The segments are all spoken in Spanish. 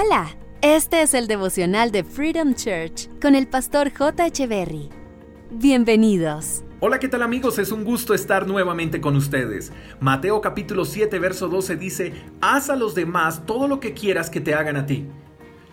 Hola, este es el devocional de Freedom Church con el pastor J. Berry. Bienvenidos. Hola, ¿qué tal amigos? Es un gusto estar nuevamente con ustedes. Mateo capítulo 7, verso 12 dice, Haz a los demás todo lo que quieras que te hagan a ti.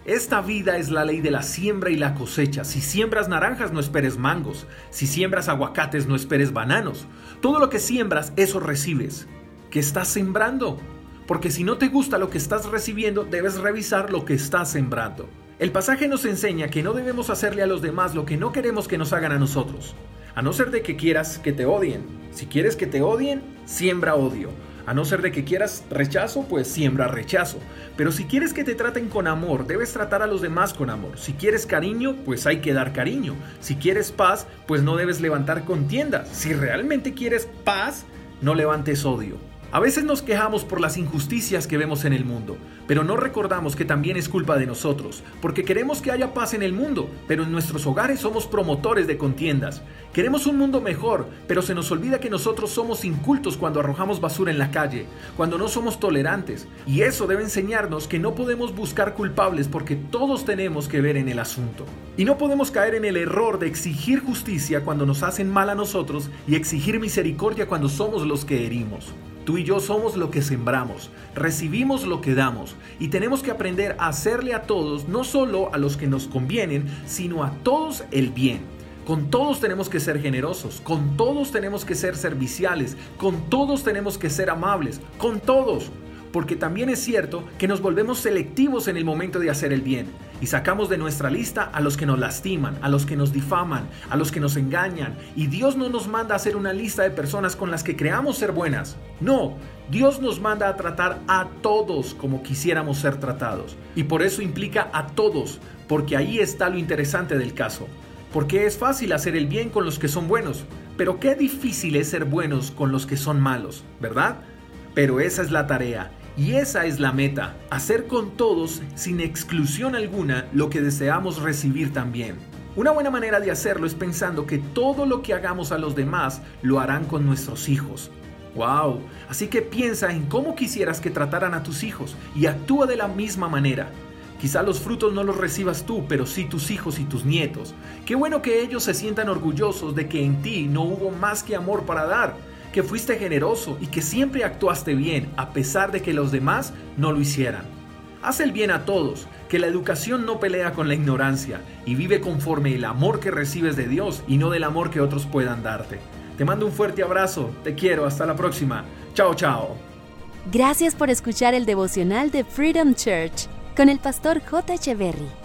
Esta vida es la ley de la siembra y la cosecha. Si siembras naranjas, no esperes mangos. Si siembras aguacates, no esperes bananos. Todo lo que siembras, eso recibes. ¿Qué estás sembrando? Porque si no te gusta lo que estás recibiendo, debes revisar lo que estás sembrando. El pasaje nos enseña que no debemos hacerle a los demás lo que no queremos que nos hagan a nosotros. A no ser de que quieras que te odien. Si quieres que te odien, siembra odio. A no ser de que quieras rechazo, pues siembra rechazo. Pero si quieres que te traten con amor, debes tratar a los demás con amor. Si quieres cariño, pues hay que dar cariño. Si quieres paz, pues no debes levantar contiendas. Si realmente quieres paz, no levantes odio. A veces nos quejamos por las injusticias que vemos en el mundo, pero no recordamos que también es culpa de nosotros, porque queremos que haya paz en el mundo, pero en nuestros hogares somos promotores de contiendas. Queremos un mundo mejor, pero se nos olvida que nosotros somos incultos cuando arrojamos basura en la calle, cuando no somos tolerantes, y eso debe enseñarnos que no podemos buscar culpables porque todos tenemos que ver en el asunto. Y no podemos caer en el error de exigir justicia cuando nos hacen mal a nosotros y exigir misericordia cuando somos los que herimos. Tú y yo somos lo que sembramos, recibimos lo que damos y tenemos que aprender a hacerle a todos, no solo a los que nos convienen, sino a todos el bien. Con todos tenemos que ser generosos, con todos tenemos que ser serviciales, con todos tenemos que ser amables, con todos porque también es cierto que nos volvemos selectivos en el momento de hacer el bien y sacamos de nuestra lista a los que nos lastiman, a los que nos difaman, a los que nos engañan. Y Dios no nos manda a hacer una lista de personas con las que creamos ser buenas. No, Dios nos manda a tratar a todos como quisiéramos ser tratados. Y por eso implica a todos, porque ahí está lo interesante del caso. Porque es fácil hacer el bien con los que son buenos, pero qué difícil es ser buenos con los que son malos, ¿verdad? Pero esa es la tarea y esa es la meta, hacer con todos, sin exclusión alguna, lo que deseamos recibir también. Una buena manera de hacerlo es pensando que todo lo que hagamos a los demás lo harán con nuestros hijos. ¡Wow! Así que piensa en cómo quisieras que trataran a tus hijos y actúa de la misma manera. Quizá los frutos no los recibas tú, pero sí tus hijos y tus nietos. Qué bueno que ellos se sientan orgullosos de que en ti no hubo más que amor para dar que fuiste generoso y que siempre actuaste bien a pesar de que los demás no lo hicieran. Haz el bien a todos, que la educación no pelea con la ignorancia y vive conforme el amor que recibes de Dios y no del amor que otros puedan darte. Te mando un fuerte abrazo, te quiero, hasta la próxima. Chao, chao. Gracias por escuchar el devocional de Freedom Church con el pastor J. Echeverry.